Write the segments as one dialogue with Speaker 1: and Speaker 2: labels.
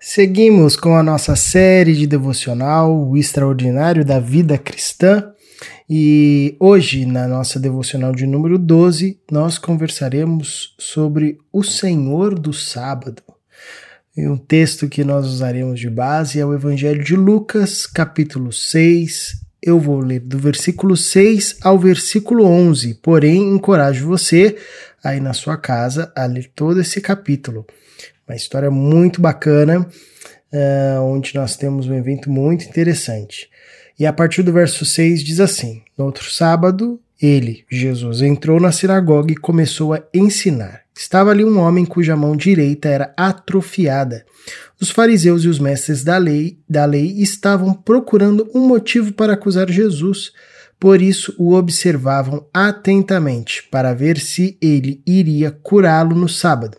Speaker 1: Seguimos com a nossa série de devocional, O Extraordinário da Vida Cristã. E hoje, na nossa devocional de número 12, nós conversaremos sobre o Senhor do Sábado. E um texto que nós usaremos de base é o Evangelho de Lucas, capítulo 6. Eu vou ler do versículo 6 ao versículo 11, porém encorajo você aí na sua casa a ler todo esse capítulo uma história muito bacana, uh, onde nós temos um evento muito interessante. E a partir do verso 6 diz assim: No outro sábado, ele, Jesus, entrou na sinagoga e começou a ensinar. Estava ali um homem cuja mão direita era atrofiada. Os fariseus e os mestres da lei, da lei estavam procurando um motivo para acusar Jesus. Por isso o observavam atentamente para ver se ele iria curá-lo no sábado.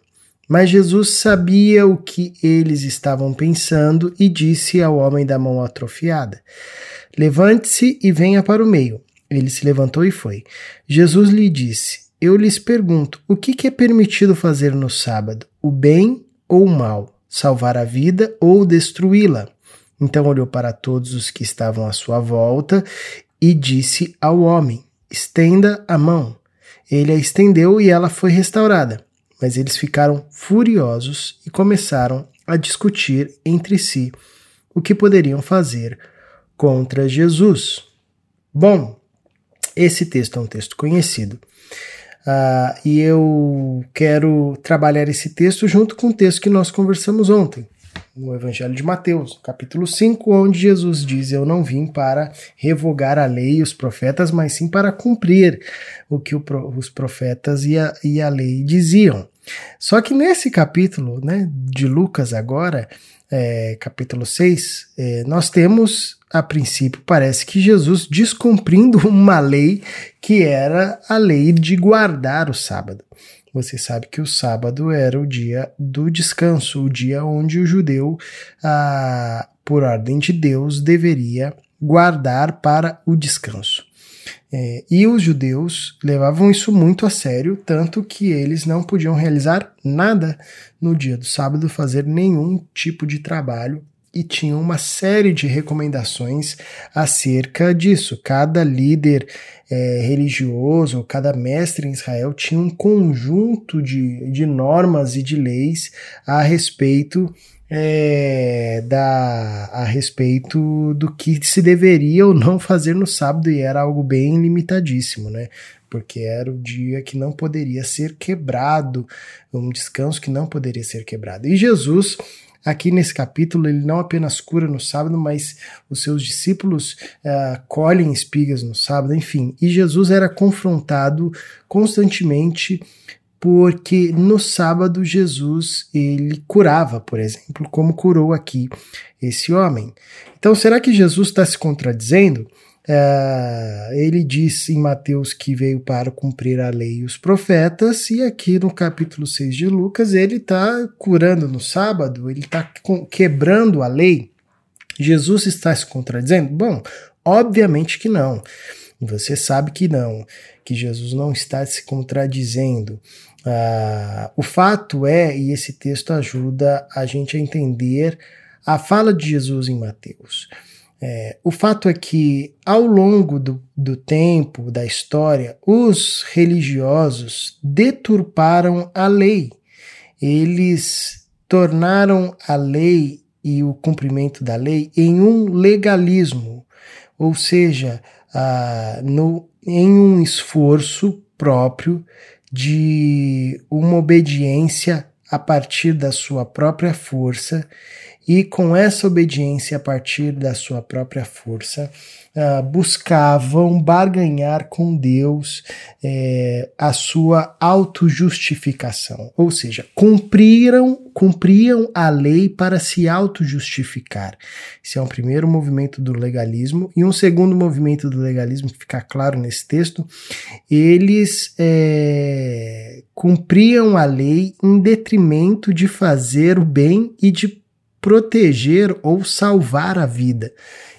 Speaker 1: Mas Jesus sabia o que eles estavam pensando e disse ao homem da mão atrofiada: Levante-se e venha para o meio. Ele se levantou e foi. Jesus lhe disse: Eu lhes pergunto, o que é permitido fazer no sábado, o bem ou o mal, salvar a vida ou destruí-la? Então olhou para todos os que estavam à sua volta e disse ao homem: Estenda a mão. Ele a estendeu e ela foi restaurada mas eles ficaram furiosos e começaram a discutir entre si o que poderiam fazer contra Jesus. Bom, esse texto é um texto conhecido. Uh, e eu quero trabalhar esse texto junto com o texto que nós conversamos ontem, no Evangelho de Mateus, capítulo 5, onde Jesus diz: Eu não vim para revogar a lei e os profetas, mas sim para cumprir o que o, os profetas e a, e a lei diziam. Só que nesse capítulo né, de Lucas, agora, é, capítulo 6, é, nós temos, a princípio, parece que Jesus descumprindo uma lei que era a lei de guardar o sábado. Você sabe que o sábado era o dia do descanso, o dia onde o judeu, ah, por ordem de Deus, deveria guardar para o descanso. É, e os judeus levavam isso muito a sério, tanto que eles não podiam realizar nada no dia do sábado, fazer nenhum tipo de trabalho e tinham uma série de recomendações acerca disso. Cada líder é, religioso, cada mestre em Israel tinha um conjunto de, de normas e de leis a respeito é, da, a respeito do que se deveria ou não fazer no sábado, e era algo bem limitadíssimo, né? Porque era o dia que não poderia ser quebrado, um descanso que não poderia ser quebrado. E Jesus aqui nesse capítulo, ele não apenas cura no sábado, mas os seus discípulos uh, colhem espigas no sábado, enfim. E Jesus era confrontado constantemente porque no sábado Jesus ele curava, por exemplo, como curou aqui esse homem. Então, será que Jesus está se contradizendo? Uh, ele diz em Mateus que veio para cumprir a lei e os profetas, e aqui no capítulo 6 de Lucas ele está curando no sábado, ele está quebrando a lei. Jesus está se contradizendo? Bom, obviamente que não. Você sabe que não, que Jesus não está se contradizendo. Uh, o fato é, e esse texto ajuda a gente a entender a fala de Jesus em Mateus. É, o fato é que, ao longo do, do tempo, da história, os religiosos deturparam a lei. Eles tornaram a lei e o cumprimento da lei em um legalismo, ou seja, ah, no, em um esforço próprio de uma obediência a partir da sua própria força e com essa obediência a partir da sua própria força, uh, buscavam barganhar com Deus eh, a sua autojustificação, ou seja, cumpriram, cumpriam a lei para se autojustificar. Esse é um primeiro movimento do legalismo. E um segundo movimento do legalismo, que fica claro nesse texto, eles eh, cumpriam a lei em detrimento de fazer o bem e de proteger ou salvar a vida.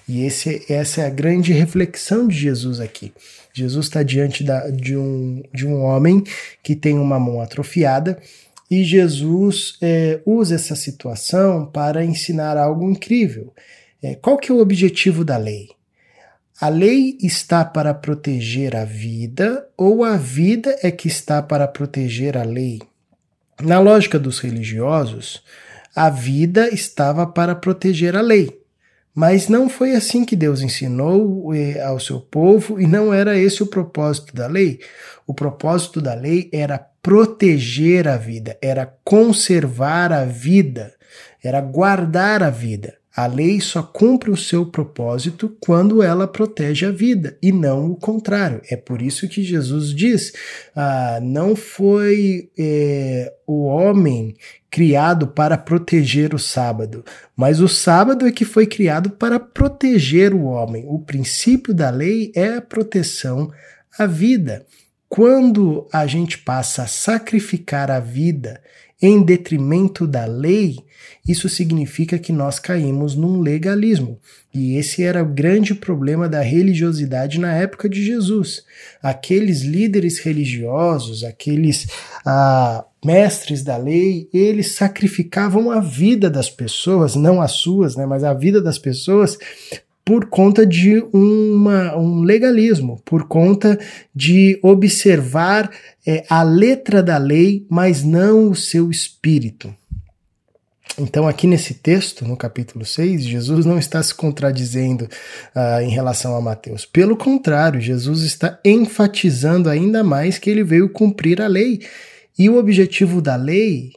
Speaker 1: E esse, essa é a grande reflexão de Jesus aqui. Jesus está diante da, de, um, de um homem que tem uma mão atrofiada E Jesus é, usa essa situação para ensinar algo incrível. É, qual que é o objetivo da lei? A lei está para proteger a vida ou a vida é que está para proteger a lei? Na lógica dos religiosos, a vida estava para proteger a lei. Mas não foi assim que Deus ensinou eh, ao seu povo e não era esse o propósito da lei. O propósito da lei era proteger a vida, era conservar a vida, era guardar a vida. A lei só cumpre o seu propósito quando ela protege a vida e não o contrário. É por isso que Jesus diz: ah, não foi é, o homem criado para proteger o sábado, mas o sábado é que foi criado para proteger o homem. O princípio da lei é a proteção à vida. Quando a gente passa a sacrificar a vida em detrimento da lei, isso significa que nós caímos num legalismo. E esse era o grande problema da religiosidade na época de Jesus. Aqueles líderes religiosos, aqueles ah, mestres da lei, eles sacrificavam a vida das pessoas, não as suas, né, mas a vida das pessoas, por conta de uma, um legalismo, por conta de observar é, a letra da lei, mas não o seu espírito. Então, aqui nesse texto, no capítulo 6, Jesus não está se contradizendo uh, em relação a Mateus. Pelo contrário, Jesus está enfatizando ainda mais que ele veio cumprir a lei. E o objetivo da lei,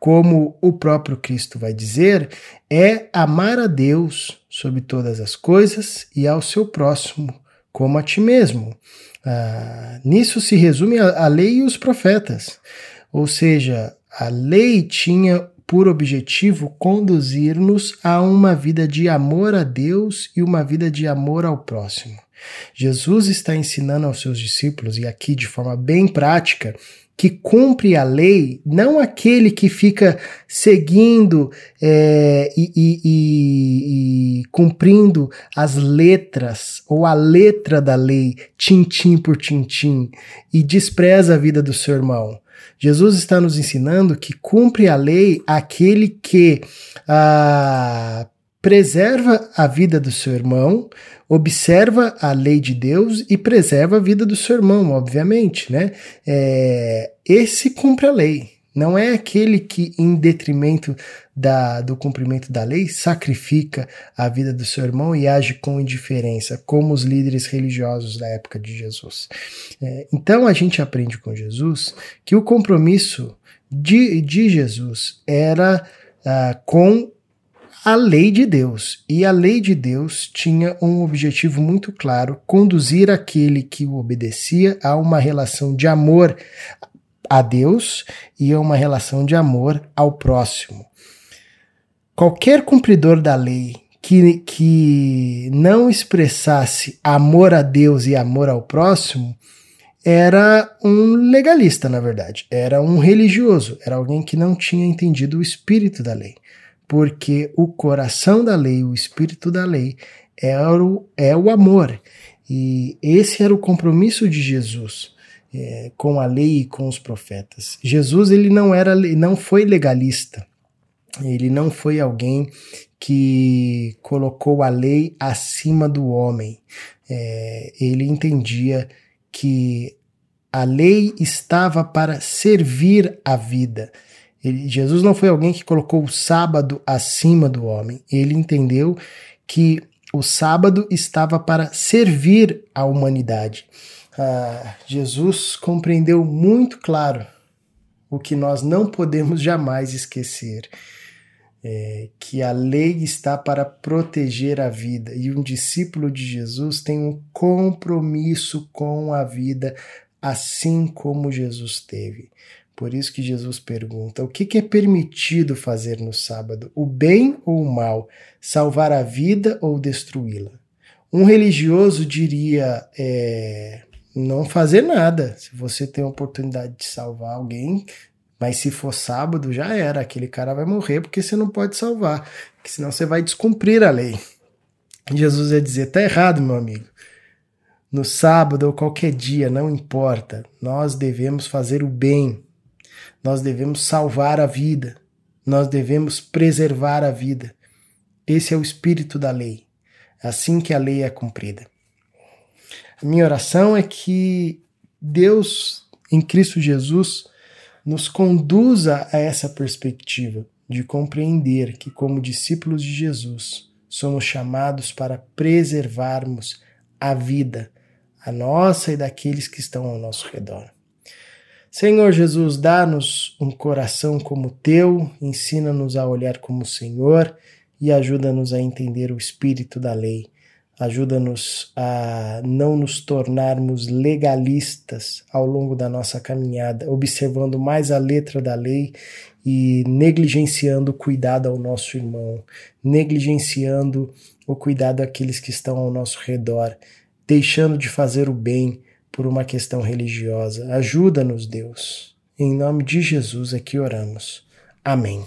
Speaker 1: como o próprio Cristo vai dizer, é amar a Deus sobre todas as coisas e ao seu próximo como a ti mesmo. Uh, nisso se resume a, a lei e os profetas. Ou seja, a lei tinha por objetivo conduzir-nos a uma vida de amor a Deus e uma vida de amor ao próximo. Jesus está ensinando aos seus discípulos, e aqui de forma bem prática, que cumpre a lei, não aquele que fica seguindo é, e, e, e, e, cumprindo as letras ou a letra da lei, tintim por tintim, e despreza a vida do seu irmão. Jesus está nos ensinando que cumpre a lei aquele que ah, preserva a vida do seu irmão, observa a lei de Deus e preserva a vida do seu irmão, obviamente, né? É, esse cumpre a lei. Não é aquele que, em detrimento da, do cumprimento da lei, sacrifica a vida do seu irmão e age com indiferença, como os líderes religiosos da época de Jesus. É, então a gente aprende com Jesus que o compromisso de, de Jesus era uh, com a lei de Deus. E a lei de Deus tinha um objetivo muito claro: conduzir aquele que o obedecia a uma relação de amor a Deus e a uma relação de amor ao próximo. Qualquer cumpridor da lei que, que não expressasse amor a Deus e amor ao próximo era um legalista, na verdade. Era um religioso, era alguém que não tinha entendido o espírito da lei. Porque o coração da lei, o espírito da lei, é o, é o amor. E esse era o compromisso de Jesus é, com a lei e com os profetas. Jesus ele não era, não foi legalista. Ele não foi alguém que colocou a lei acima do homem. É, ele entendia que a lei estava para servir a vida. Ele, Jesus não foi alguém que colocou o sábado acima do homem. Ele entendeu que o sábado estava para servir a humanidade ah, Jesus compreendeu muito claro o que nós não podemos jamais esquecer. É, que a lei está para proteger a vida e um discípulo de Jesus tem um compromisso com a vida, assim como Jesus teve. Por isso que Jesus pergunta: o que, que é permitido fazer no sábado? O bem ou o mal? Salvar a vida ou destruí-la? Um religioso diria: é, não fazer nada. Se você tem a oportunidade de salvar alguém, mas se for sábado, já era. Aquele cara vai morrer porque você não pode salvar, porque senão você vai descumprir a lei. Jesus ia dizer: tá errado, meu amigo. No sábado ou qualquer dia, não importa, nós devemos fazer o bem. Nós devemos salvar a vida, nós devemos preservar a vida. Esse é o espírito da lei. É assim que a lei é cumprida. A minha oração é que Deus, em Cristo Jesus, nos conduza a essa perspectiva de compreender que, como discípulos de Jesus, somos chamados para preservarmos a vida, a nossa e daqueles que estão ao nosso redor. Senhor Jesus, dá-nos um coração como o teu, ensina-nos a olhar como o Senhor e ajuda-nos a entender o espírito da lei. Ajuda-nos a não nos tornarmos legalistas ao longo da nossa caminhada, observando mais a letra da lei e negligenciando o cuidado ao nosso irmão, negligenciando o cuidado àqueles que estão ao nosso redor, deixando de fazer o bem por uma questão religiosa. Ajuda-nos, Deus. Em nome de Jesus é que oramos. Amém.